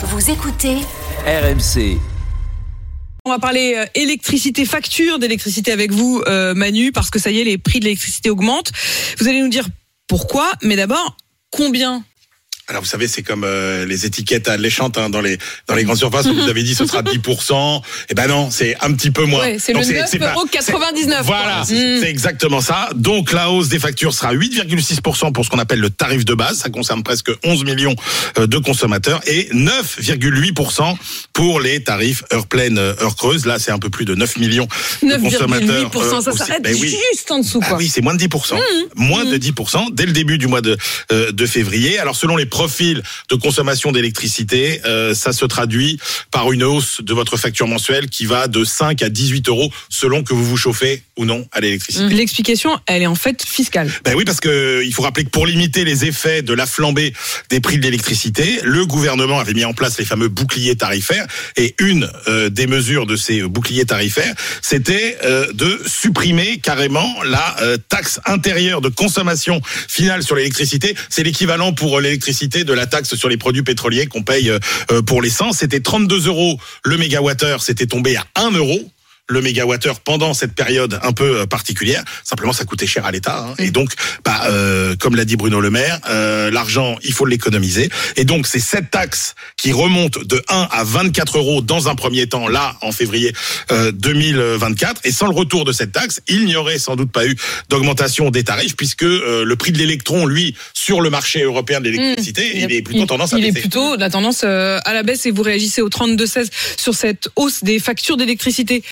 Vous écoutez RMC. On va parler euh, électricité, facture d'électricité avec vous, euh, Manu, parce que ça y est, les prix de l'électricité augmentent. Vous allez nous dire pourquoi, mais d'abord, combien? Alors vous savez, c'est comme euh, les étiquettes alléchantes hein, dans les dans les grandes surfaces où vous avez dit ce sera 10%. Eh ben non, c'est un petit peu moins. Ouais, c'est le Donc, 9,99 Voilà, Mm. c'est c'est exactement ça. Donc la hausse des factures sera 8,6% pour ce qu'on appelle le tarif de base. Ça concerne presque 11 millions euh, de consommateurs et 9,8% pour les tarifs heure pleine, euh, heure creuse. Là, c'est un peu plus de 9 millions de consommateurs. 9,8%, euh, ça s'arrête Ben oui. juste en dessous, Ah quoi. oui, c'est moins de 10%. Moins de 10% dès le début du mois de, euh, de février. Alors selon les profils de consommation d'électricité, euh, ça se traduit par une hausse de votre facture mensuelle qui va de 5 à 18 euros selon que vous vous chauffez ou non à l'électricité. L'explication, elle est en fait fiscale. Ben oui, parce que il faut rappeler que pour limiter les effets de la flambée des prix de l'électricité, le gouvernement avait mis en place les fameux boucliers tarifaires. Et une euh, des mesures de ces boucliers tarifaires, c'était euh, de supprimer carrément la euh, taxe intérieure de consommation finale sur l'électricité. C'est l'équivalent pour euh, de la taxe sur les produits pétroliers qu'on paye euh, pour l'essence. C'était 32 euros le mégawattheure, c'était tombé à 1 euro le mégawattheure pendant cette période un peu euh, particulière. Simplement, ça coûtait cher à l'État. hein. Et donc, bah, euh, comme l'a dit Bruno Le Maire, euh, l'argent, il faut l'économiser. Et donc, c'est cette taxe qui remonte de 1 à 24 euros dans un premier temps, là, en février euh, 2024. Et sans le retour de cette taxe, il n'y aurait sans doute pas eu d'augmentation des tarifs, puisque euh, le prix de l'électron, lui, sur le marché européen de l'électricité, il, est plutôt il- tendance à Il est baisser. plutôt la tendance euh, à la baisse et vous réagissez au 32-16 sur cette hausse des factures d'électricité.